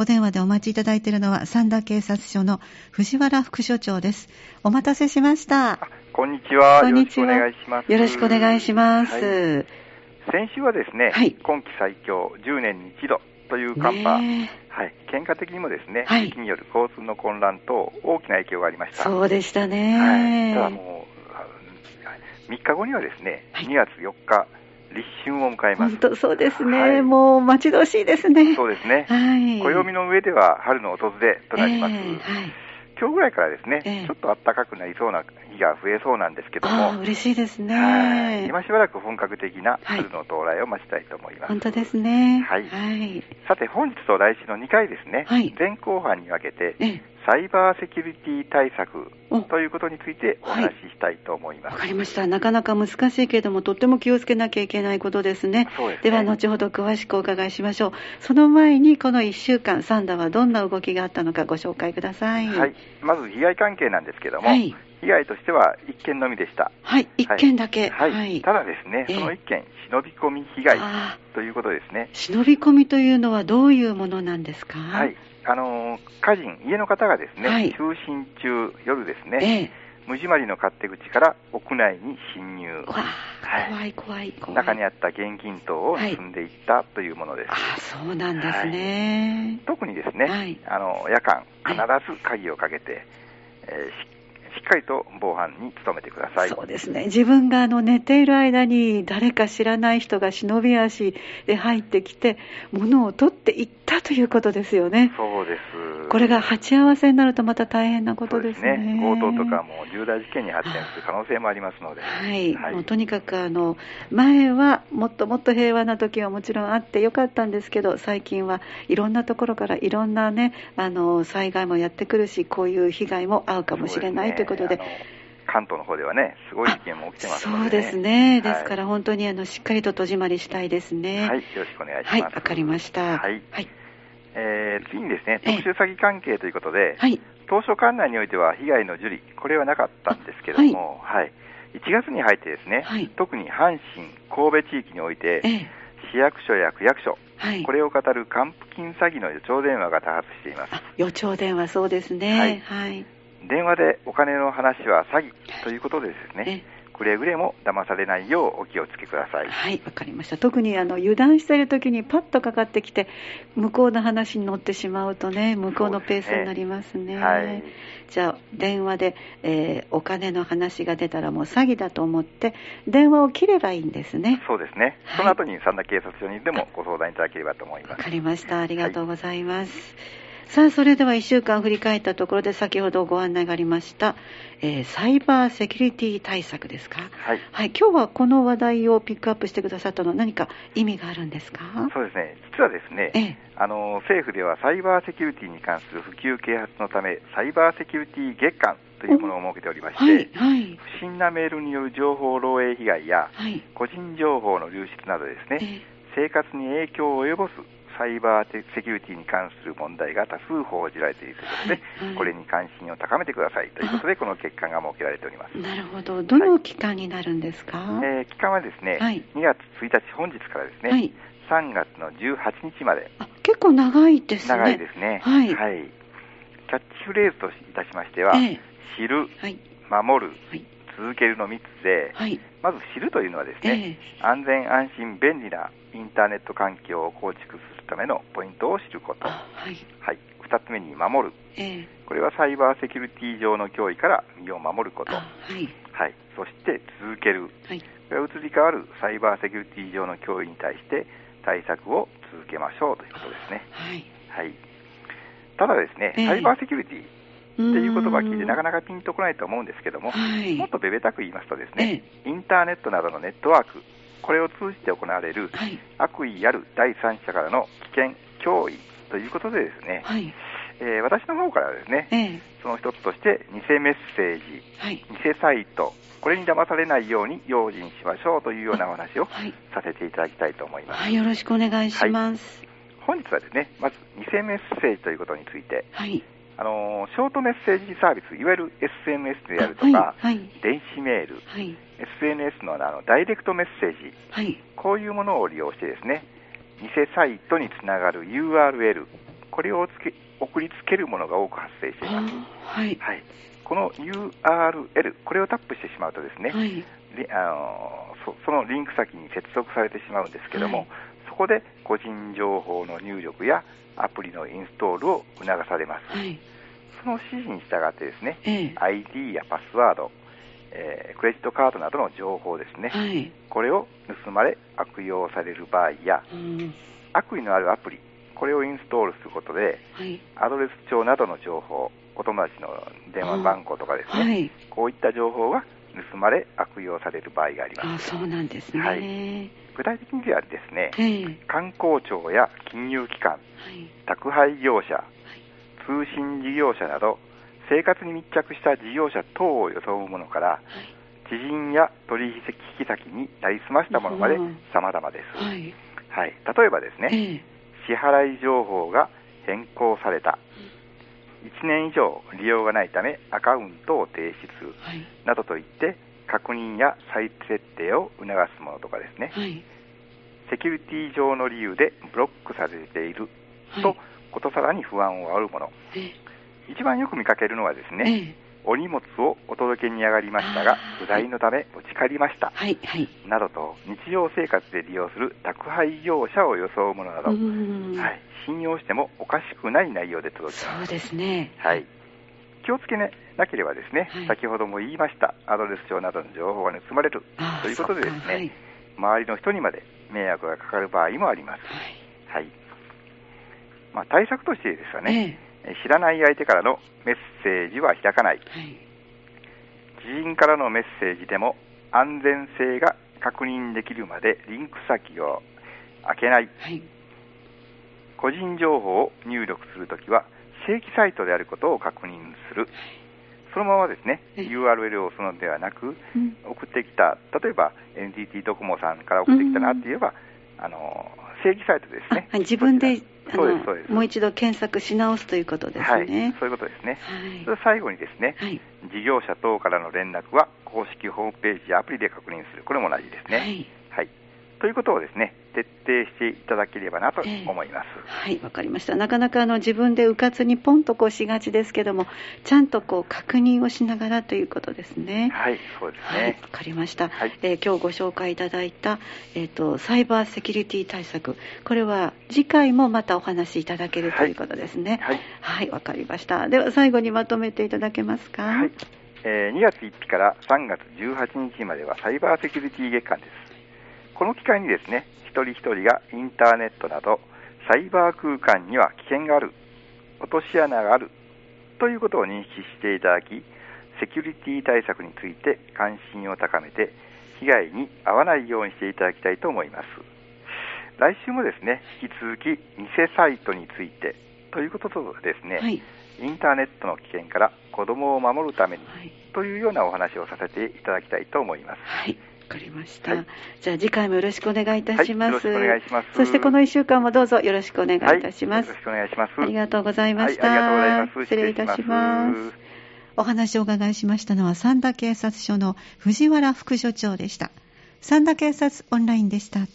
お電話でお待ちいただいているのは、三田警察署の藤原副署長です。お待たせしました。こんにちは。こんにちは。よろしくお願いします。よろしくお願いします。はい、先週はですね、はい、今季最強10年に一度という寒波、はい、喧嘩的にもですね、はい、雪による交通の混乱と大きな影響がありました。そうでしたね。はい、ただもう、3日後にはですね、2月4日、立春を迎えます。本当そうですね、はい、もう待ち遠しいですね。そうですね。はい。暦の上では春の訪れとなります。えー、はい。今日ぐらいからですね、えー、ちょっと暖かくなりそうな日が増えそうなんですけども、嬉しいですね。今しばらく本格的な春の到来を待ちたいと思います。はい、本当ですね。はい。はい、さて、本日と来週の2回ですね、はい、前後半に分けて、えーサイバーセキュリティ対策ということについてお話ししたいと思います。わ、はい、かりました。なかなか難しいけれども、とっても気をつけなきゃいけないことですね。です、ね、では、後ほど詳しくお伺いしましょう。その前に、この1週間、サンダはどんな動きがあったのかご紹介ください。はい。まず、被害関係なんですけども、はい、被害としては1件のみでした。はい、1件だけ。はい。はい、ただですね、その1件、忍び込み被害ということですね。忍び込みというのはどういうものなんですか？はい。あの家人、家の方がですね、はい、就寝中、夜ですね、ええ、無締まりの勝手口から屋内に侵入、はい、怖い怖い中にあった現金等を盗んでいったというものです。あそうなんですね、特にですね、あの夜間、必ず鍵をかけて、えー、しっかりと防犯に努めてください。そうですね。自分があの寝ている間に誰か知らない人が忍び足で入ってきて、物を取っていったということですよね。そうです。これが鉢合わせになるとまた大変なことですね。すね強盗とかも重大事件に発展する可能性もありますので。はい。はい、もうとにかくあの、前はもっともっと平和な時はもちろんあってよかったんですけど、最近はいろんなところからいろんなね、あの、災害もやってくるし、こういう被害も遭うかもしれないということで、関東の方ではね、すごい事件も起きてますね、そうですね。ですから本当にあのしっかりと戸締まりしたいですね。はい、よろしくお願いします。はい、わかりました。はい。はい、えー、次にですね、特殊詐欺関係ということで、はい、当初管内においては被害の受理、これはなかったんですけども、はい、はい、1月に入ってですね、はい、特に阪神、神戸地域において、ええ、市役所や区役所、はい、これを語る還付金詐欺の予兆電話が多発しています。予兆電話、そうですね。はい、はい電話でお金の話は詐欺ということでですね、くれぐれも騙されないようお気をつけください。はい、わかりました。特にあの油断している時にパッとかかってきて、向こうの話に乗ってしまうとね、向こうのペースになりますね。すねはい、じゃあ、電話で、えー、お金の話が出たらもう詐欺だと思って、電話を切ればいいんですね。そうですね。はい、その後に三田警察署にでもご相談いただければと思います。わかりました。ありがとうございます。はいさあ、それでは1週間振り返ったところで先ほどご案内がありました、えー、サイバーセキュリティ対策ですか、はい、はい。今日はこの話題をピックアップしてくださったのは何か意味があるんですか？そうですね。実はですね、ええ、あの政府ではサイバーセキュリティに関する普及啓発のため、サイバーセキュリティ月間というものを設けておりまして、はいはい、不審なメールによる情報漏洩被害や、はい、個人情報の流出などですね、え、生活に影響を及ぼすサイバーセキュリティに関する問題が多数報じられているということで、はいはい、これに関心を高めてくださいということで、この欠陥が設けられております。なるほど。どの期間になるんですか、はい、えー、期間はですね、はい、2月1日、本日からですね、はい、3月の18日まで。結構長いですね。長いですね。はい。はい、キャッチフレーズといたしましては、えー、知る、はい、守る、はい続けるの3つで、はい、まず知るというのはですね、えー、安全安心便利なインターネット環境を構築するためのポイントを知ること、はい、はい、2つ目に守る、えー、これはサイバーセキュリティ上の脅威から身を守ること、はい、はい、そして続ける、はい、これは移り変わるサイバーセキュリティ上の脅威に対して対策を続けましょうということですね。はい、はい、ただですね、サイバーセキュリティっていう言葉を聞いてなかなかピンとこないと思うんですけども、はい、もっとべべたく言いますとですね、インターネットなどのネットワーク、これを通じて行われる悪意ある第三者からの危険、脅威ということでですね、はい、えー、私の方からですね、えー、その一つとして偽メッセージ、はい、偽サイト、これに騙されないように用心しましょうというようなお話をさせていただきたいと思います。はい、よろしくお願いします。本日はですね、まず偽メッセージということについて、はい、あのショートメッセージサービス、いわゆる SMS であるとか、はい。はい、電子メール、はい、SNS のあのダイレクトメッセージ、はい、こういうものを利用してですね、偽サイトにつながる URL、これをつけ送りつけるものが多く発生しています。はい、はい、この URL、これをタップしてしまうとですね、はい、あのそそのリンク先に接続されてしまうんですけども、はい、そこで個人情報の入力やアプリのインストールを促されます。はい、その指示に従ってですね、え ID やパスワード、えー、クレジットカードなどの情報ですね、はい、これを盗まれ悪用される場合や、うん、悪意のあるアプリ、これをインストールすることで、はい、アドレス帳などの情報、お友達の電話番号とかですね、はい、こういった情報が盗まれ悪用される場合があります。あそうなんですね、はい、具体的にはですね、観光庁や金融機関、宅配業者、通信事業者など生活に密着した事業者等を装うものから、知人や取引先になりすましたものまで様々です。はい、はい、例えばですね、支払い情報が変更された、1年以上利用がないためアカウントを提出、はい、などといって確認や再設定を促すものとかですね、はい、セキュリティ上の理由でブロックされていると、ことさらに不安を煽るもの、一番よく見かけるのはですね、お荷物をお届けに上がりましたが、不在のため持ち帰りました、はい。はい、などと日常生活で利用する宅配業者を装うものなど、はい、信用してもおかしくない内容で届きます。そうですね、はい、気をつけ、ね、なければですね、はい、先ほども言いましたアドレス帳などの情報が盗まれるということでですね、はい、周りの人にまで迷惑がかかる場合もあります。はい、まあ、対策としてですね、ええ知らない相手からのメッセージは開かない、はい、知人からのメッセージでも安全性が確認できるまでリンク先を開けない、はい、個人情報を入力するときは正規サイトであることを確認する、そのままですね、URL を押すのではなく、うん、送ってきた、例えば NTT ドコモさんから送ってきたなって言えば、うん、あの正規サイトですね。自分でそうですそうですもう一度検索し直すということですね。はい、そういうことですね。はい、最後にですね、はい、事業者等からの連絡は公式ホームページやアプリで確認する。これも同じですね。はい。はい、ということをですね、徹底していただければなと思います。えー、はい、わかりました。なかなかあの自分でうかつにポンとこうしがちですけども、ちゃんとこう確認をしながらということですね。はい、そうですね。はい、わかりました。はい、えー、今日ご紹介いただいたえっ、ー、とサイバーセキュリティ対策、これは次回もまたお話しいただけるということですね。はい、はい、わ、かりました。では最後にまとめていただけますか？はい。えー、2月1日から3月18日まではサイバーセキュリティ月間です。この機会にですね、一人一人がインターネットなどサイバー空間には危険がある、落とし穴があるということを認識していただき、セキュリティ対策について関心を高めて、被害に遭わないようにしていただきたいと思います。来週もですね、引き続き偽サイトについてということとですね、はい、インターネットの危険から子供を守るために、というようなお話をさせていただきたいと思います。はいわかりました、はい、じゃあ次回もよろしくお願いいたします、はい、よろしくお願いします。そしてこの1週間もどうぞよろしくお願いいたします、よろしくお願いします。ありがとうございました、失礼いたします。お話をお伺いしましたのは三田警察署の藤原副署長でした。三田警察オンラインでした